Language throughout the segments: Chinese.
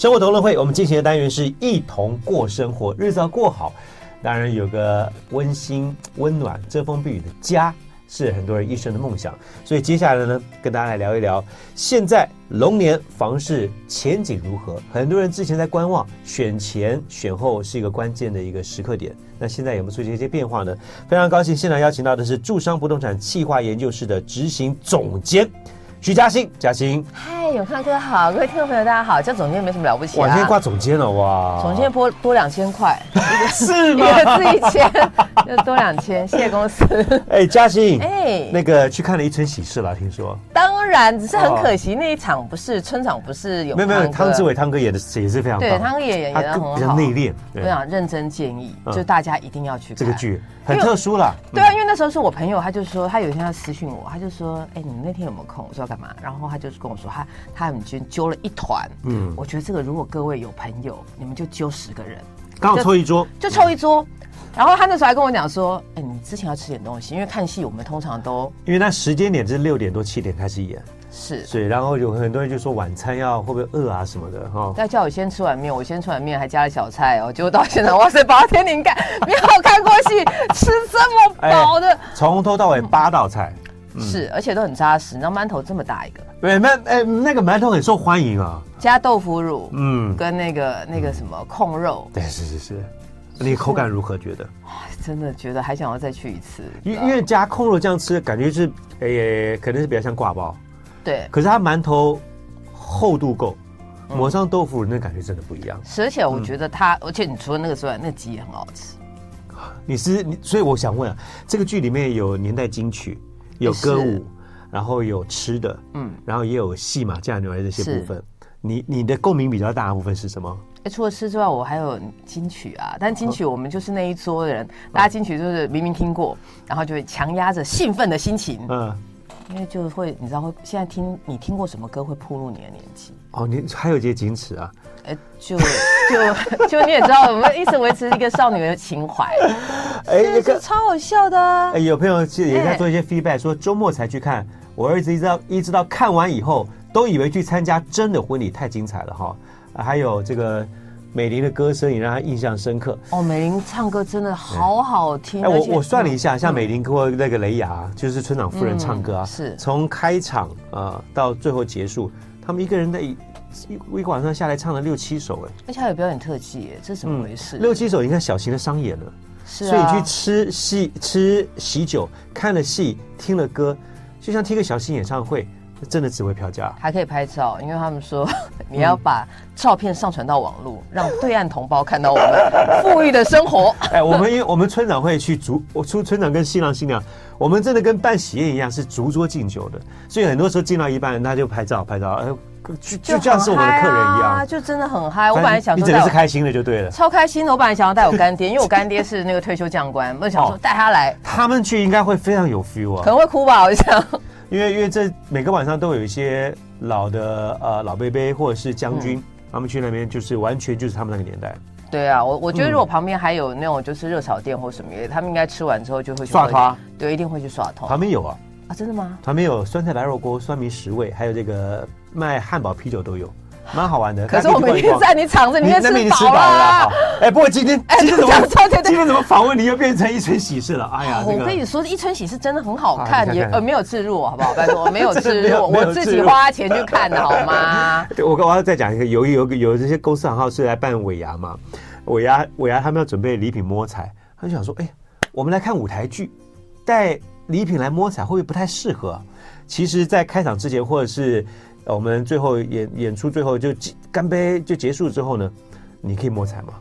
生活同乐会，我们进行的单元是一同过生活，日子要过好，当然有个温馨、温暖、遮风避雨的家，是很多人一生的梦想。所以接下来呢，跟大家来聊一聊，现在龙年房市前景如何？很多人之前在观望，选前选后是一个关键的一个时刻点。那现在有没有出现一些变化呢？非常高兴，现场邀请到的是住商不动产企划研究室的执行总监。徐嘉欣，嘉欣，嗨，永康哥好，各位听众朋友大家好，叫总监没什么了不起啊，哇，今天挂总监了哇，总监多多两千块，是吗？一个字一千，就多两千，谢谢公司。哎，嘉欣，哎，那个去看了一村喜事了，听说。当然，只是很可惜那一场不是村长，不是有。没有没有，汤志伟汤哥演的也是非常对，汤哥也演的很好，比较内敛。我想认真建议，就大家一定要去看这个剧。很特殊了，对啊，因为那时候是我朋友，他就说他有一天要私讯我，他就说，哎，你们那天有没有空？我说要干嘛？然后他就是跟我说，他他们今天揪了一团，嗯，我觉得这个如果各位有朋友，你们就揪十个人，刚好凑一桌，就凑一桌。然后他那时候还跟我讲说，哎，你之前要吃点东西，因为看戏我们通常都，因为那时间点是六点多七点开始演。是，对，然后有很多人就说晚餐要会不会饿啊什么的哈。他叫我先吃碗面，我先吃碗面，还加了小菜哦。结果到现在，哇塞，八天灵盖，没有看过戏，吃这么饱的，哎、从头到尾八道菜，嗯、是，而且都很扎实。然后馒头这么大一个，对，那哎那个馒头很受欢迎啊，加豆腐乳，嗯，跟那个那个什么控肉，对，是是是，你口感如何？觉得？真的觉得还想要再去一次，因因为加控肉这样吃，感觉是哎，可能是比较像挂包。对，可是它馒头厚度够，抹上豆腐乳，那感觉真的不一样。而且我觉得它，而且你除了那个之外，那鸡也很好吃。你是你，所以我想问啊，这个剧里面有年代金曲，有歌舞，然后有吃的，嗯，然后也有戏码嫁女儿这些部分。你你的共鸣比较大的部分是什么？哎，除了吃之外，我还有金曲啊。但金曲我们就是那一桌的人，大家金曲就是明明听过，然后就会强压着兴奋的心情，嗯。因为就会，你知道会现在听你听过什么歌会暴露你的年纪哦，你还有这些矜持啊？哎，就就就你也知道，我们一直维持一个少女的情怀。哎，那个超好笑的。哎，有朋友其实也在做一些 feedback，说周末才去看，我儿子一直到一直到看完以后，都以为去参加真的婚礼，太精彩了哈。还有这个。美玲的歌声也让他印象深刻哦。美玲唱歌真的好好听。哎，我我算了一下，像美玲和那个雷雅，就是村长夫人唱歌啊，是从开场啊到最后结束，他们一个人在一晚上下来唱了六七首，哎，而且还有表演特技，哎，这是怎么回事？六七首，你看小型的商演了，是，啊所以你去吃戏、吃喜酒、看了戏、听了歌，就像听个小型演唱会。真的只会票价，还可以拍照，因为他们说 你要把照片上传到网络，嗯、让对岸同胞看到我们富裕的生活。哎，我们因为我们村长会去逐，我出村长跟新郎新娘，我们真的跟办喜宴一样，是逐桌敬酒的，所以很多时候敬到一半，他就拍照拍照，哎，就就像是我们的客人一样，就真的很嗨。我本来想你真的是开心的就对了，超开心的。我本来想要带我干爹，因为我干爹是那个退休将官，我想说带他来，他们去应该会非常有 feel 啊，可能会哭吧，我想。因为因为这每个晚上都有一些老的呃老贝贝或者是将军，嗯、他们去那边就是完全就是他们那个年代。对啊，我我觉得如果旁边还有那种就是热炒店或什么，嗯、他们应该吃完之后就会去刷汤。对，一定会去耍汤。旁边有啊？啊，真的吗？旁边有酸菜白肉锅、酸米十味，还有这个卖汉堡啤酒都有。蛮好玩的，可是我们已经在你场子里面吃饱了。哎，不过今天今天怎么今天怎么访问你又变成一村喜事了？哎呀，我跟你说，一村喜事真的很好看，也呃没有置入，好不好？拜托，没有置入，我自己花钱去看的好吗？我我要再讲一个，有有有这些公司行号是来办尾牙嘛？尾牙尾牙他们要准备礼品摸彩，他就想说，哎，我们来看舞台剧，带礼品来摸彩会不会不太适合？其实，在开场之前或者是。我们最后演演出，最后就干杯就结束之后呢，你可以摸彩吗？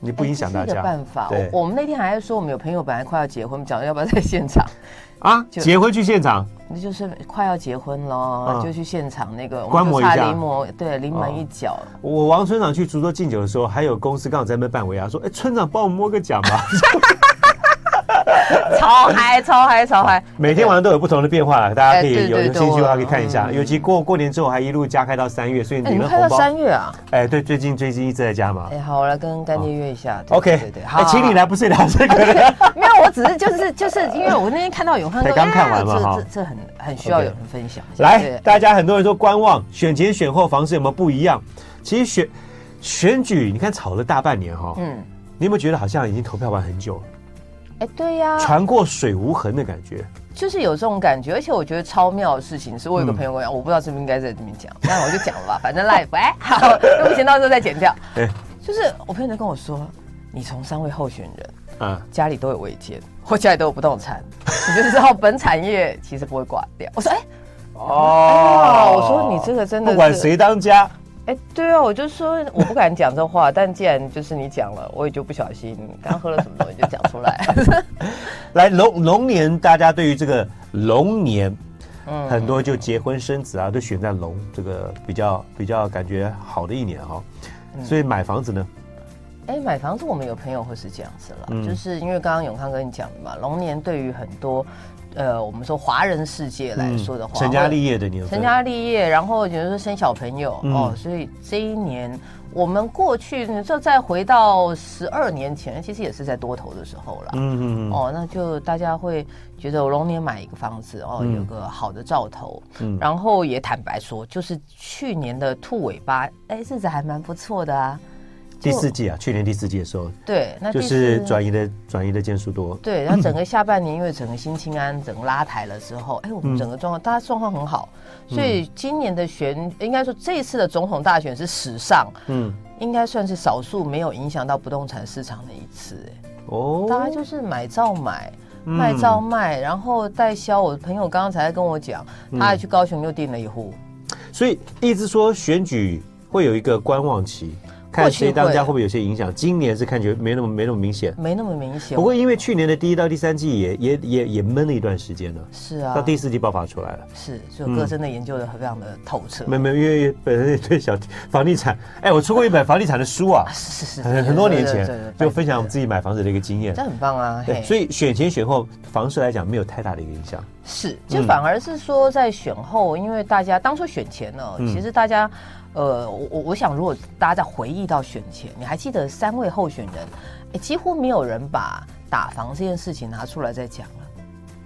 你不影响大家。办法，我我们那天还在说，我们有朋友本来快要结婚，讲要不要在现场 啊？结婚去现场？那就是快要结婚了，就去现场那个观摩一下，临摹对临门一脚。我王村长去竹州敬酒的时候，还有公司刚好在那边办尾牙，说：“哎，村长帮我摸个奖吧。” 超嗨，超嗨，超嗨！每天晚上都有不同的变化，大家可以有有兴趣的话可以看一下。尤其过过年之后还一路加开到三月，所以领了红包。三月啊？哎，对，最近最近一直在加嘛。哎，好，我来跟干爹约一下。OK，对对，好，请你来，不是聊这个。没有，我只是就是就是因为我那天看到永康哥，刚看完嘛哈，这这很很需要有人分享。来，大家很多人说观望，选前选后房市有没有不一样？其实选选举你看吵了大半年哈，嗯，你有没有觉得好像已经投票完很久了？哎，对呀，船过水无痕的感觉。就是有这种感觉，而且我觉得超妙的事情是，我有个朋友跟我讲，嗯、我不知道是不是应该在这边讲，那我就讲了吧，反正 live，哎，好，那不行到时候再剪掉。哎，就是我朋友就跟我说，你从三位候选人，嗯，家里都有违建，或家里都有不动产，你就知道本产业其实不会挂掉。我说，哎，哦，我说你这个真的，不管谁当家。哎，对啊，我就说我不敢讲这话，但既然就是你讲了，我也就不小心刚喝了什么东西就讲出来。来龙龙年，大家对于这个龙年，嗯，很多就结婚生子啊，都选在龙这个比较比较感觉好的一年哈、哦。所以买房子呢？哎，买房子我们有朋友会是这样子了，嗯、就是因为刚刚永康跟你讲的嘛，龙年对于很多。呃，我们说华人世界来说的话，成家立业的年，成家立业，然后比如说生小朋友哦，所以这一年我们过去，你说再回到十二年前，其实也是在多头的时候了，嗯嗯哦，那就大家会觉得龙年买一个房子哦，有个好的兆头，嗯，然后也坦白说，就是去年的兔尾巴，哎，日子还蛮不错的啊。第四季啊，去年第四季的时候，对，那就是转移的转移的件数多。对，然后整个下半年，因为整个新青安整个拉抬了之后，哎，我们整个状况，大家状况很好，所以今年的选，应该说这一次的总统大选是史上，嗯，应该算是少数没有影响到不动产市场的一次。哎，哦，大家就是买照买，卖照卖，然后代销。我的朋友刚刚才跟我讲，他还去高雄又订了一户。所以一直说选举会有一个观望期。看谁当家会不会有些影响？今年是看起来没那么没那么明显，没那么明显。不过因为去年的第一到第三季也也也也闷了一段时间了，是啊，到第四季爆发出来了。是，所以哥真的研究的非常的透彻。没没，因为本身也对小房地产，哎，我出过一本房地产的书啊，是是是，很很多年前就分享我们自己买房子的一个经验，这很棒啊。对，所以选前选后房市来讲没有太大的一个影响。是，就反而是说在选后，因为大家当初选前呢，其实大家。呃，我我我想，如果大家在回忆到选前，你还记得三位候选人，哎，几乎没有人把打房这件事情拿出来再讲了，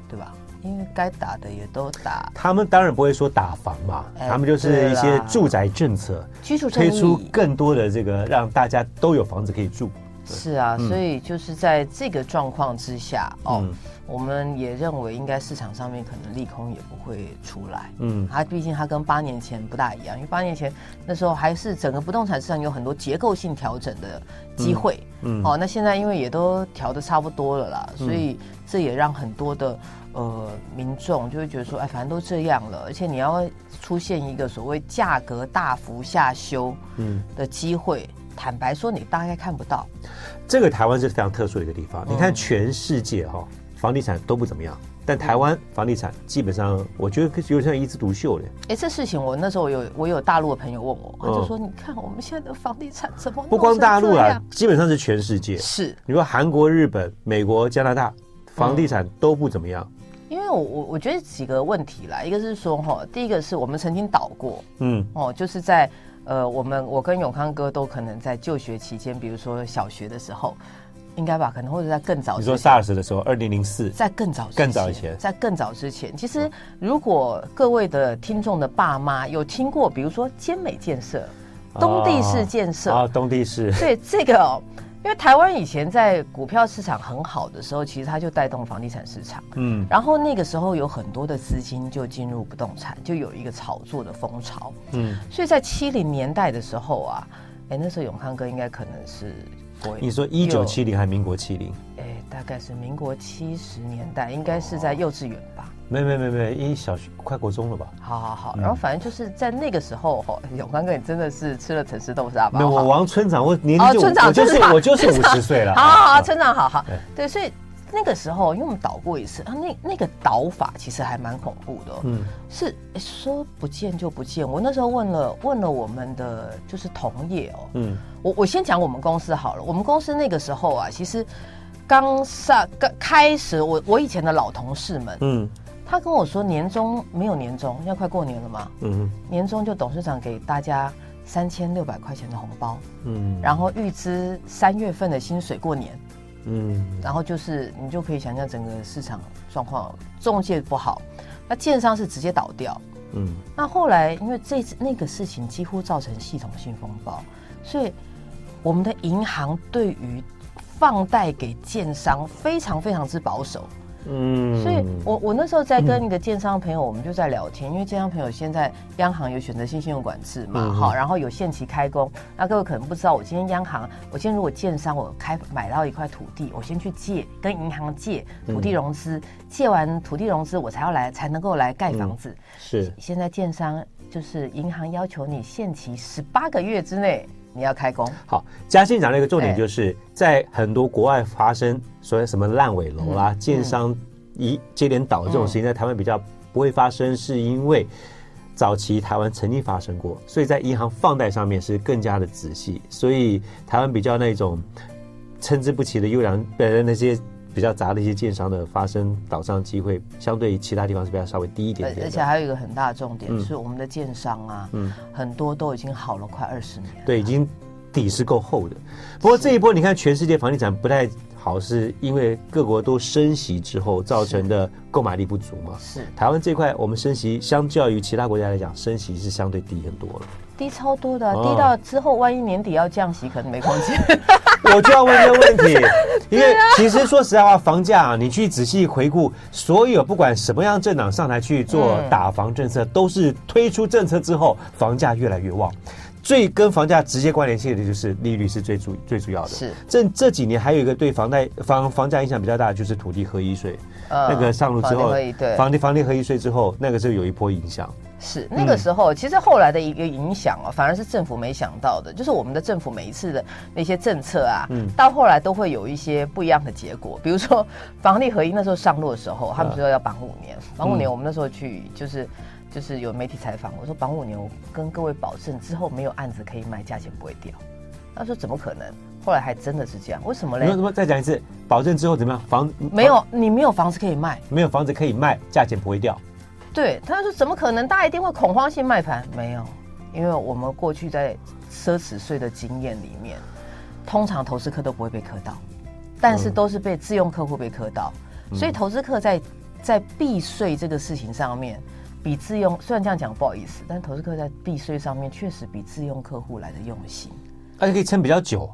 对吧？因为该打的也都打。他们当然不会说打房嘛，他们就是一些住宅政策，居住推出更多的这个，让大家都有房子可以住。是啊，所以就是在这个状况之下，哦。我们也认为，应该市场上面可能利空也不会出来。嗯，它毕竟它跟八年前不大一样，因为八年前那时候还是整个不动产市场有很多结构性调整的机会。嗯，哦，那现在因为也都调的差不多了啦，所以这也让很多的呃民众就会觉得说，哎，反正都这样了，而且你要出现一个所谓价格大幅下修嗯的机会，嗯、坦白说，你大概看不到。这个台湾是非常特殊的一个地方，嗯、你看全世界哈、哦。房地产都不怎么样，但台湾房地产基本上，我觉得有点像一枝独秀的。哎，这事情我那时候有我有大陆的朋友问我，他就说：“你看我们现在的房地产怎么？”不光大陆啊，基本上是全世界。是你说韩国、日本、美国、加拿大，房地产都不怎么样。因为我我我觉得几个问题啦，一个是说哈，第一个是我们曾经倒过，嗯，哦，就是在呃，我们我跟永康哥都可能在就学期间，比如说小学的时候。应该吧，可能或者在更早。你说 SARS 的时候，二零零四，在更早、更早以前，在更早之前，其实如果各位的听众的爸妈有听过，比如说坚美建设、东地市建设啊，东地市，对这个哦，因为台湾以前在股票市场很好的时候，其实它就带动房地产市场，嗯，然后那个时候有很多的资金就进入不动产，就有一个炒作的风潮，嗯，所以在七零年代的时候啊，哎，那时候永康哥应该可能是。你说一九七零还是民国七零？哎，大概是民国七十年代，应该是在幼稚园吧？没没没没，一小学快国中了吧？好好好，然后反正就是在那个时候，哈，永康哥你真的是吃了城市豆沙吧？没有，我王村长，我年纪就我就是我就是五十岁了。好好好，村长好好，对，所以。那个时候，因为我们倒过一次啊，那那个倒法其实还蛮恐怖的。嗯，是说不见就不见。我那时候问了问了我们的就是同业哦，嗯，我我先讲我们公司好了。我们公司那个时候啊，其实刚上刚开始，我我以前的老同事们，嗯，他跟我说年终没有年终，要快过年了嘛，嗯，年终就董事长给大家三千六百块钱的红包，嗯，然后预支三月份的薪水过年。嗯，然后就是你就可以想象整个市场状况，中介不好，那建商是直接倒掉。嗯，那后来因为这次那个事情几乎造成系统性风暴，所以我们的银行对于放贷给建商非常非常之保守。嗯，所以我我那时候在跟一个建商朋友，我们就在聊天，嗯、因为建商朋友现在央行有选择性信用管制嘛，好、嗯，然后有限期开工。那各位可能不知道，我今天央行，我今天如果建商我开买到一块土地，我先去借，跟银行借土地融资，嗯、借完土地融资，我才要来才能够来盖房子。嗯、是，现在建商就是银行要求你限期十八个月之内。你要开工。好，嘉欣讲了一个重点，就是在很多国外发生所谓什么烂尾楼啦、嗯、建商一接连倒这种事情，在台湾比较不会发生，是因为早期台湾曾经发生过，所以在银行放贷上面是更加的仔细，所以台湾比较那种参差不齐的优良的那些。比较杂的一些建商的发生倒账机会，相对于其他地方是比较稍微低一点点。而且还有一个很大的重点、嗯、是，我们的建商啊，嗯，很多都已经好了快二十年。对，已经底是够厚的。不过这一波你看，全世界房地产不太好，是因为各国都升息之后造成的购买力不足嘛？是。台湾这块，我们升息相较于其他国家来讲，升息是相对低很多了。低超多的，低到之后万一年底要降息，可能没空间。我就要问这个问题，因为其实说实在话，房价啊，你去仔细回顾，所有不管什么样政党上台去做打房政策，都是推出政策之后，房价越来越旺。最跟房价直接关联性的就是利率是最主最主要的。是这这几年还有一个对房贷房房价影响比较大的就是土地合一税，那个上路之后，房地房地合一税之后，那个是有一波影响。是那个时候，其实后来的一个影响哦，反而是政府没想到的，就是我们的政府每一次的那些政策啊，嗯，到后来都会有一些不一样的结果。比如说房地合一那时候上路的时候，他们说要绑五年，绑五年，我们那时候去就是就是有媒体采访，我说绑五年，我跟各位保证之后没有案子可以卖，价钱不会掉。他说怎么可能？后来还真的是这样，为什么嘞？什么？再讲一次，保证之后怎么样？房没有，你没有房子可以卖，没有房子可以卖，价钱不会掉。对，他说怎么可能？大家一定会恐慌性卖盘？没有，因为我们过去在奢侈税的经验里面，通常投资客都不会被磕到，但是都是被自用客户被磕到，嗯、所以投资客在在避税这个事情上面，比自用虽然这样讲不好意思，但投资客在避税上面确实比自用客户来的用心，而且可以撑比较久。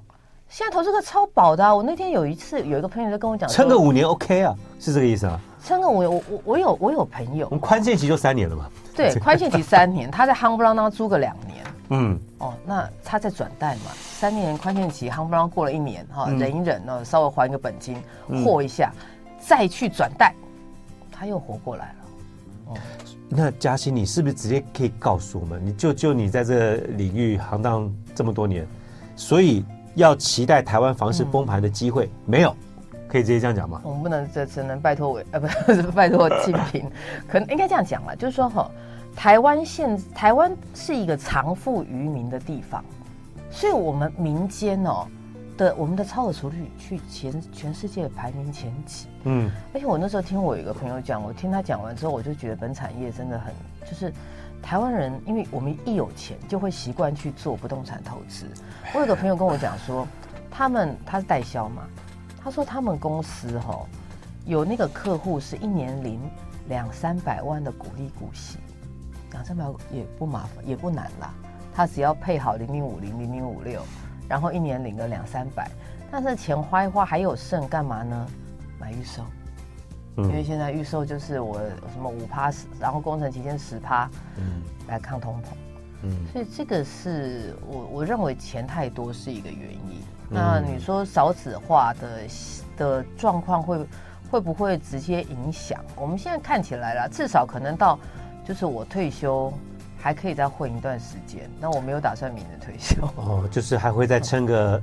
现在投资客超保的、啊，我那天有一次有一个朋友在跟我讲，撑个五年 OK 啊，是这个意思啊？撑个五年，我我我有我有朋友，我们宽限期就三年了嘛？对，宽限期三年，他在夯不啷当租个两年，嗯，哦，那他在转贷嘛，三年宽限期夯不啷过了一年哈，忍一忍呢，稍微还一个本金，和一下，再去转贷，他又活过来了。哦，那嘉欣，你是不是直接可以告诉我们，你就就你在这个领域行当这么多年，所以。要期待台湾房市崩盘的机会、嗯、没有？可以直接这样讲吗？我们不能，这只能拜托委，呃，不是拜托竞评，可能应该这样讲了，就是说哈，台湾现台湾是一个藏富于民的地方，所以我们民间哦的我们的超额储率去全全世界排名前几，嗯，而且我那时候听我有一个朋友讲，我听他讲完之后，我就觉得本产业真的很就是。台湾人，因为我们一有钱就会习惯去做不动产投资。我有个朋友跟我讲说，他们他是代销嘛，他说他们公司哈、哦、有那个客户是一年领两三百万的股利股息，两三百万也不麻烦也不难啦，他只要配好零零五零零零五六，然后一年领个两三百，但是钱花一花还有剩干嘛呢？买预售。因为现在预售就是我什么五趴十，然后工程期间十趴，嗯，来抗通膨，嗯，所以这个是我我认为钱太多是一个原因。嗯、那你说少子化的的状况会会不会直接影响？我们现在看起来啦，至少可能到就是我退休还可以再混一段时间。那我没有打算明年退休哦，就是还会再撑个。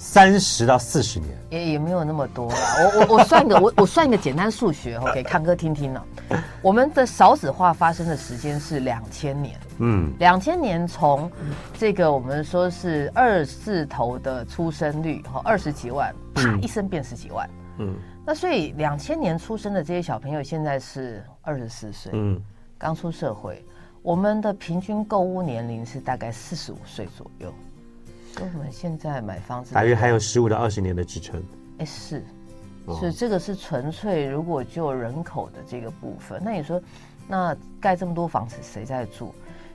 三十到四十年，也也没有那么多啦。我我我算个我我算一个简单数学，给康哥听听呢。我们的少子化发生的时间是两千年，嗯，两千年从这个我们说是二字头的出生率，哈，二十几万，啪一声变十几万，嗯，那所以两千年出生的这些小朋友现在是二十四岁，嗯，刚出社会，我们的平均购物年龄是大概四十五岁左右。跟我们现在买房子，大约还有十五到二十年的支撑。哎，是，是这个是纯粹如果就人口的这个部分，那你说，那盖这么多房子谁在住？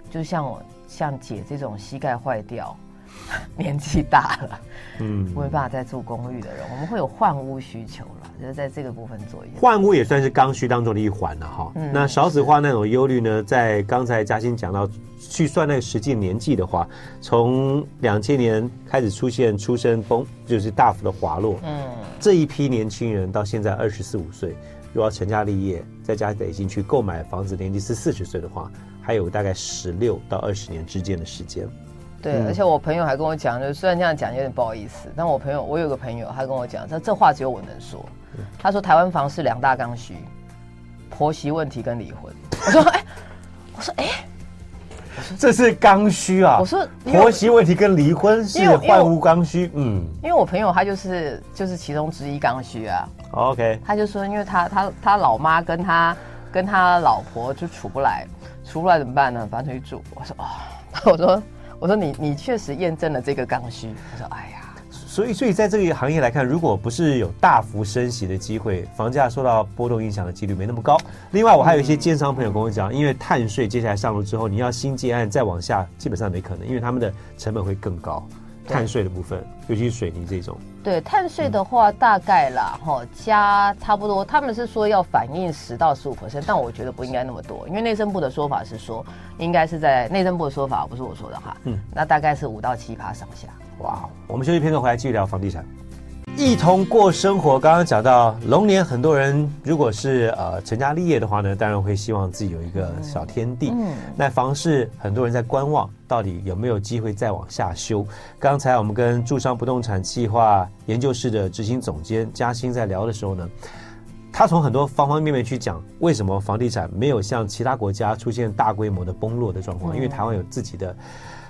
就像我像姐这种膝盖坏掉，年纪大了，嗯，没办法再住公寓的人，我们会有换屋需求了，就是在这个部分做一下。换屋也算是刚需当中的一环了哈。嗯、那少子化那种忧虑呢，在刚才嘉欣讲到去算那个实际年纪的话，从两千年开始出现出生崩，就是大幅的滑落。嗯，这一批年轻人到现在二十四五岁，如果要成家立业，在家已经去购买房子，年纪是四十岁的话，还有大概十六到二十年之间的时间。对，而且我朋友还跟我讲，就虽然这样讲有点不好意思，但我朋友，我有个朋友，他跟我讲，他这话只有我能说。他说台湾房市两大刚需，婆媳问题跟离婚。我说哎，我说哎，这是刚需啊。我说婆媳问题跟离婚是换屋刚需，嗯，因为我朋友他就是就是其中之一刚需啊。OK，他就说，因为他他他老妈跟他跟他老婆就处不来，处不来怎么办呢？反正就去住。我说哦，我说。我说你你确实验证了这个刚需。他说哎呀，所以所以在这个行业来看，如果不是有大幅升息的机会，房价受到波动影响的几率没那么高。另外，我还有一些建商朋友跟我讲，因为碳税接下来上路之后，你要新建案再往下，基本上没可能，因为他们的成本会更高。碳税的部分，尤其是水泥这种。对，碳税的话，大概啦，哈、嗯，加差不多，他们是说要反映十到十五 percent，但我觉得不应该那么多，因为内政部的说法是说，应该是在内政部的说法，不是我说的哈。嗯，那大概是五到七趴上下。哇，我们休息片刻回来继续聊房地产。一同过生活。刚刚讲到龙年，很多人如果是呃成家立业的话呢，当然会希望自己有一个小天地。嗯，那房市很多人在观望，到底有没有机会再往下修？刚才我们跟住商不动产计划研究室的执行总监嘉兴在聊的时候呢，他从很多方方面面去讲，为什么房地产没有像其他国家出现大规模的崩落的状况？因为台湾有自己的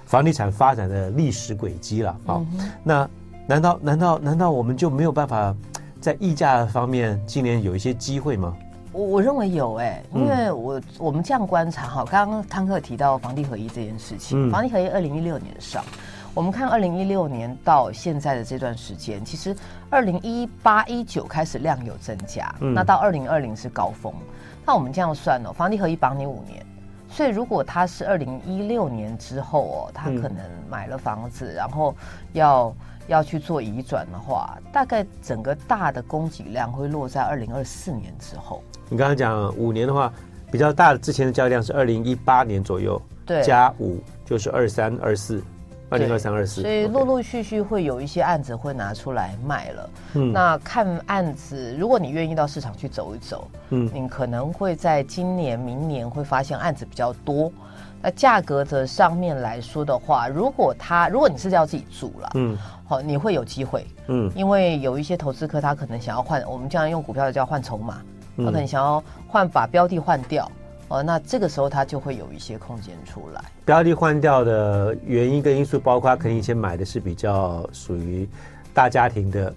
房地产发展的历史轨迹了。好，那。难道难道难道我们就没有办法在溢价方面今年有一些机会吗？我我认为有哎、欸，因为我我们这样观察哈，刚刚汤克提到房地合一这件事情，嗯、房地合一二零一六年上，我们看二零一六年到现在的这段时间，其实二零一八一九开始量有增加，嗯、那到二零二零是高峰，那我们这样算哦，房地合一绑你五年。所以，如果他是二零一六年之后哦，他可能买了房子，嗯、然后要要去做移转的话，大概整个大的供给量会落在二零二四年之后。你刚刚讲五年的话，比较大的之前的交易量是二零一八年左右，对，加五就是二三二四。二零二三二四，所以陆陆续续会有一些案子会拿出来卖了。嗯，那看案子，如果你愿意到市场去走一走，嗯，你可能会在今年、明年会发现案子比较多。那价格的上面来说的话，如果他，如果你是要自己住了，嗯，好，你会有机会，嗯，因为有一些投资客他可能想要换，我们这样用股票的叫换筹码，他可能想要换把标的换掉。哦，那这个时候它就会有一些空间出来。标的换掉的原因跟因素包括，可能以前买的是比较属于大家庭的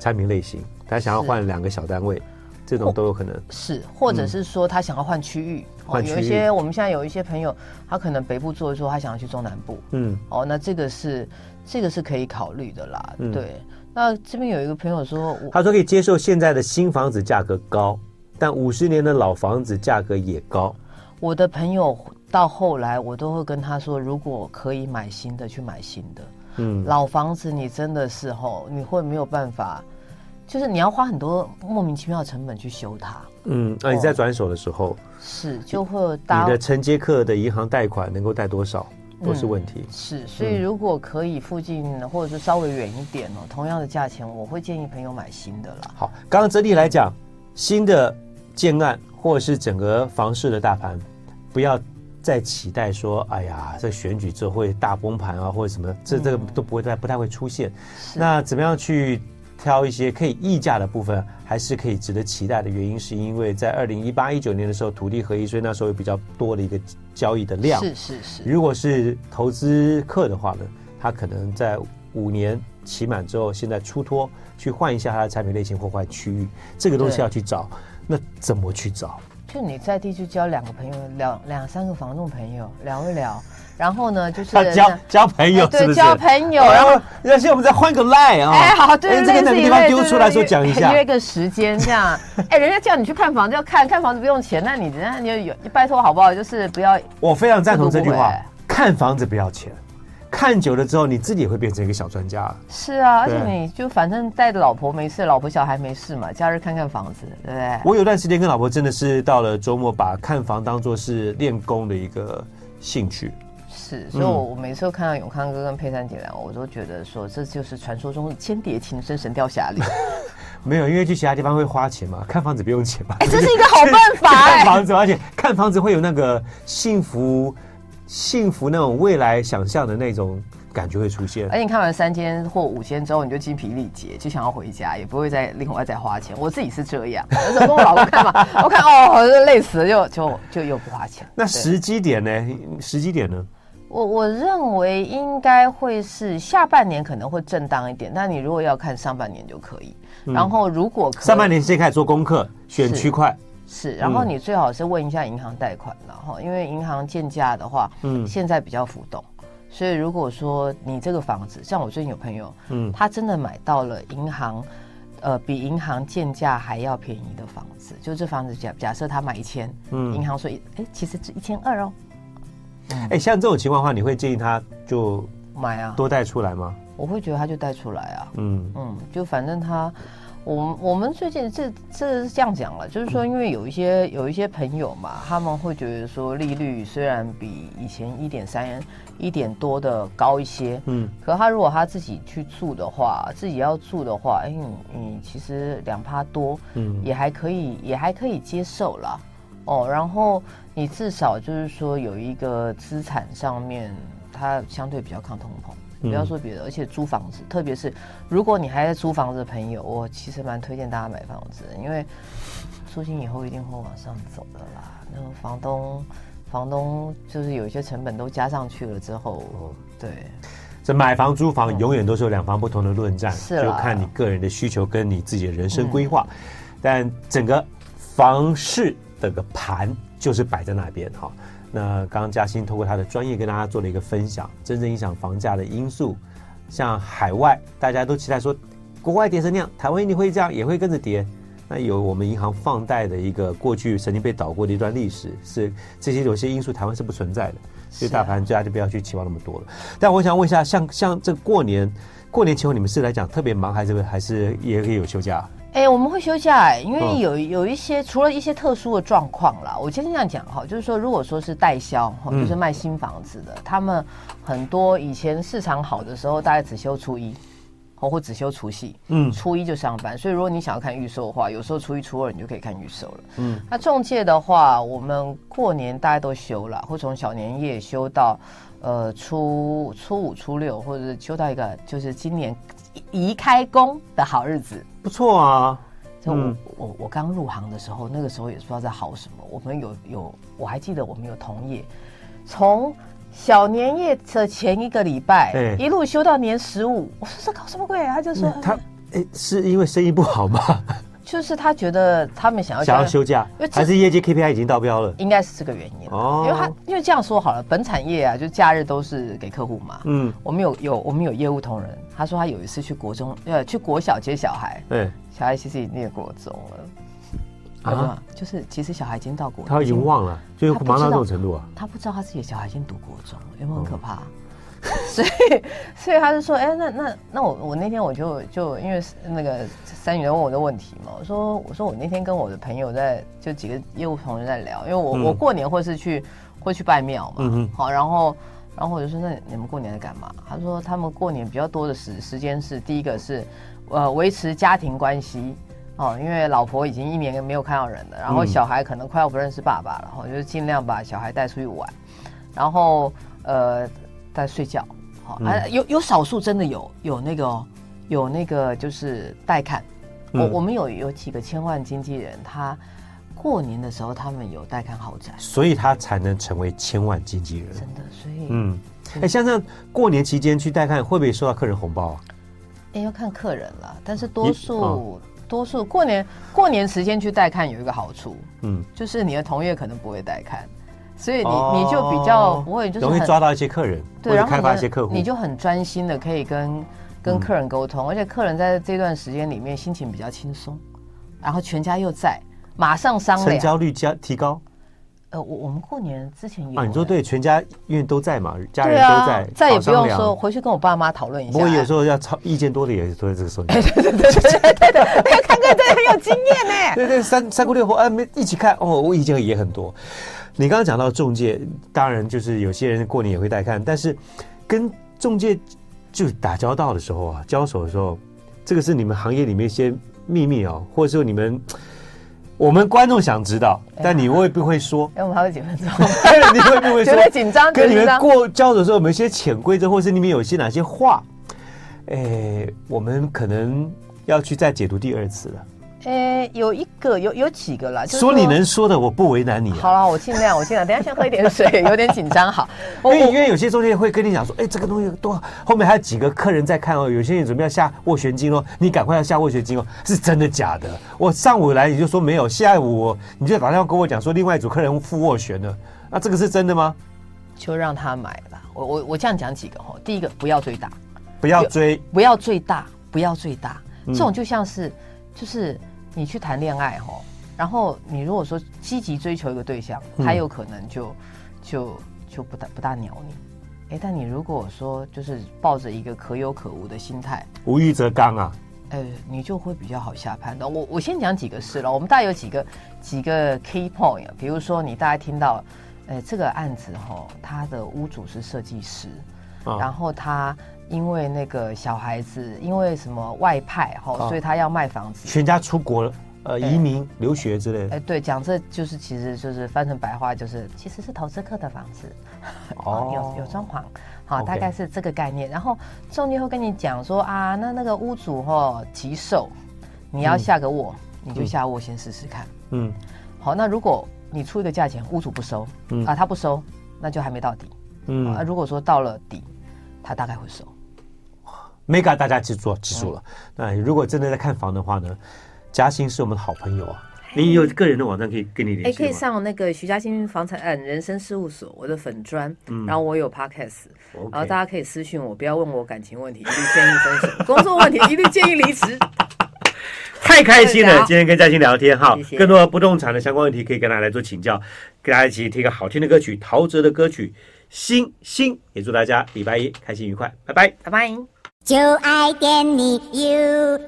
产品类型，他想要换两个小单位，是这种都有可能。是，或者是说他想要换区域，嗯哦、有一些我们现在有一些朋友，他可能北部做一做，他想要去中南部。嗯，哦，那这个是这个是可以考虑的啦。嗯、对，那这边有一个朋友说，他说可以接受现在的新房子价格高。但五十年的老房子价格也高。我的朋友到后来，我都会跟他说，如果可以买新的，去买新的。嗯，老房子你真的是吼，你会没有办法，就是你要花很多莫名其妙的成本去修它。嗯，那、啊、你在转手的时候，是就会你的承接客的银行贷款能够贷多少都是问题。嗯、是，所以如果可以附近或者是稍微远一点哦，同样的价钱，我会建议朋友买新的啦。好，刚刚整体来讲，新的。建案或者是整个房市的大盘，不要再期待说，哎呀，这选举之后会大崩盘啊，或者什么，这这个都不会再不太会出现。是那怎么样去挑一些可以溢价的部分，还是可以值得期待的原因，是因为在二零一八一九年的时候，土地合一，所以那时候有比较多的一个交易的量。是是是。如果是投资客的话呢，他可能在五年期满之后，现在出脱去换一下他的产品类型或换区域，这个东西要去找。那怎么去找？就你在地去交两个朋友，两两三个房东朋友聊一聊，然后呢，就是交交朋友，对，交朋友，然后那现在我们再换个 line 啊，哎，好，对，这个哪个地方丢出来说讲一下，约个时间这样。哎，人家叫你去看房子，要看看房子不用钱，那你人家你有拜托好不好？就是不要。我非常赞同这句话，看房子不要钱，看久了之后，你自己也会变成一个小专家。是啊，而且你就反正带着老婆没事，老婆小孩没事嘛，假日看看房子，对不对？我有段时间跟老婆真的是到了周末，把看房当做是练功的一个兴趣。是，所以我我每次都看到永康哥跟佩珊姐俩，我都觉得说这就是传说中的间谍情深，神雕侠侣。没有，因为去其他地方会花钱嘛，看房子不用钱嘛。哎，这是一个好办法。看房子，而且看房子会有那个幸福。幸福那种未来想象的那种感觉会出现，而且你看完三间或五间之后，你就精疲力竭，就想要回家，也不会再另外再花钱。我自己是这样，有时候跟我老公看嘛，我看哦，累死了，就就就又不花钱。那时机点呢？时机点呢？我我认为应该会是下半年可能会震荡一点，但你如果要看上半年就可以。嗯、然后如果可上半年先开始做功课，选区块。是，然后你最好是问一下银行贷款，然后因为银行建价的话，嗯，现在比较浮动，所以如果说你这个房子，像我最近有朋友，嗯，他真的买到了银行，呃，比银行建价还要便宜的房子，就这房子假假设他买一千，嗯，银行说，哎，其实只一千二哦，哎，像这种情况的话，你会建议他就买啊，多贷出来吗？我会觉得他就贷出来啊，嗯嗯，就反正他。我我们最近这这是这样讲了，就是说，因为有一些有一些朋友嘛，他们会觉得说，利率虽然比以前一点三一点多的高一些，嗯，可他如果他自己去住的话，自己要住的话，哎，你你其实两趴多，嗯，也还可以，也还可以接受啦。哦，然后你至少就是说有一个资产上面，它相对比较抗通膨。不要说别的，而且租房子，特别是如果你还在租房子的朋友，我其实蛮推荐大家买房子，因为租金以后一定会往上走的啦。那个房东，房东就是有一些成本都加上去了之后，对。这买房租房永远都是有两方不同的论战，是就看你个人的需求跟你自己的人生规划。但整个房市的个盘就是摆在那边哈。那刚刚嘉欣通过他的专业跟大家做了一个分享，真正影响房价的因素，像海外大家都期待说，国外跌成那样，台湾一定会这样，也会跟着跌。那有我们银行放贷的一个过去曾经被倒过的一段历史，是这些有些因素台湾是不存在的，所以大盘大家就不要去期望那么多了。但我想问一下，像像这过年过年前后，你们是来讲特别忙，还是还是也可以有休假？哎、欸，我们会休假哎、欸，因为有有一些、嗯、除了一些特殊的状况啦，我先这样讲哈，就是说，如果说是代销哈，就是卖新房子的，嗯、他们很多以前市场好的时候，大概只休初一，哦或只休除夕，嗯，初一就上班，所以如果你想要看预售的话，有时候初一、初二你就可以看预售了，嗯，那中介的话，我们过年大家都休了，或从小年夜休到呃初初五、初六，或者是休到一个就是今年。宜开工的好日子，不错啊！就我我我刚入行的时候，那个时候也不知道在好什么。我们有有，我还记得我们有同业，从小年夜的前一个礼拜，欸、一路休到年十五。我说这搞什么鬼？他就说他哎，是因为生意不好吗？就是他觉得他们想要想要休假，还是业绩 KPI 已经达标了？应该是这个原因哦。因为他因为这样说好了，本产业啊，就假日都是给客户嘛。嗯，我们有有我们有业务同仁，他说他有一次去国中呃去国小接小孩，对，小孩其实已经念国中了啊，就是其实小孩已经到国中，他已经忘了，就忙到这种程度啊。他不知道他自己的小孩已经读国中了，有没有很可怕？所以，所以他就说：“哎、欸，那那那我我那天我就就因为那个三女在问我的问题嘛，我说我说我那天跟我的朋友在就几个业务同事在聊，因为我、嗯、我过年会是去会去拜庙嘛，嗯、好，然后然后我就说那你们过年在干嘛？他说他们过年比较多的时时间是第一个是呃维持家庭关系哦，因为老婆已经一年没有看到人了，然后小孩可能快要不认识爸爸了，然后就尽量把小孩带出去玩，然后呃在睡觉。”好啊，有有少数真的有有那个有那个就是带看，我、嗯、我们有有几个千万经纪人，他过年的时候他们有带看豪宅，所以他才能成为千万经纪人。真的，所以嗯，哎，像这样过年期间去带看，会不会收到客人红包啊？哎，要看客人了，但是多数、哦、多数过年过年时间去带看有一个好处，嗯，就是你的同业可能不会带看。所以你你就比较不会，就是容易抓到一些客人，对，然后开发一些客户，你就很专心的可以跟跟客人沟通，而且客人在这段时间里面心情比较轻松，然后全家又在，马上商量，成交率加提高。呃，我我们过年之前有啊，你说对，全家因为都在嘛，家人都在，再也不用说回去跟我爸妈讨论一下。不过有时候要吵，意见多的也是都在这个时候。对对对对对对对，看看对很有经验呢。对对，三三姑六婆哎，没一起看哦，我意见也很多。你刚刚讲到中介，当然就是有些人过年也会带看，但是跟中介就打交道的时候啊，交手的时候，这个是你们行业里面一些秘密哦，或者说你们。我们观众想知道，但你会不会说？哎，我们还有几分钟，你会不会说？觉得紧张？跟你们过交手的时候，有没有一些潜规则，或是你们有一些哪些话？哎，我们可能要去再解读第二次了。呃，有一个，有有几个啦。就是、说你能说的，我不为难你、啊。好了，我尽量，我尽量。等下先喝一点水，有点紧张。好，因 为因为有些中介会跟你讲说，哎，这个东西多，后面还有几个客人在看哦。有些人准备要下斡旋金哦，你赶快要下斡旋金哦，是真的假的？我上午来你就说没有，下午你就打电话跟我讲说，另外一组客人付斡旋了，那这个是真的吗？就让他买吧。我我我这样讲几个哈，第一个不要追大，不要追，不要最大，不要最大，这种就像是就是。你去谈恋爱哈，然后你如果说积极追求一个对象，他有可能就就就不大不大鸟你，哎，但你如果说就是抱着一个可有可无的心态，无欲则刚啊，呃，你就会比较好下判断。我我先讲几个事了，我们大概有几个几个 key point，比如说你大概听到，呃，这个案子哈，他的屋主是设计师，然后他。因为那个小孩子因为什么外派哈，所以他要卖房子，全家出国呃移民留学之类的。哎，对，讲这就是其实就是翻成白话就是其实是投资客的房子，哦，有有装潢，好，大概是这个概念。然后中介会跟你讲说啊，那那个屋主哈急售，你要下个卧，你就下卧先试试看。嗯，好，那如果你出一个价钱，屋主不收，啊，他不收，那就还没到底。嗯，啊，如果说到了底，他大概会收。Mega，大家记住记住了。那如果真的在看房的话呢，嘉兴是我们的好朋友啊。你有个人的网站可以跟你联系。哎，可以上那个徐嘉兴房产嗯人生事务所，我的粉砖。嗯。然后我有 Podcast，然后大家可以私信我，不要问我感情问题，一律建议分手；工作问题一律建议离职。太开心了，今天跟嘉兴聊天哈，更多不动产的相关问题可以跟大家来做请教，跟大家一起听个好听的歌曲，陶喆的歌曲《星星》，也祝大家礼拜一开心愉快，拜拜，拜拜。就爱点你 UFO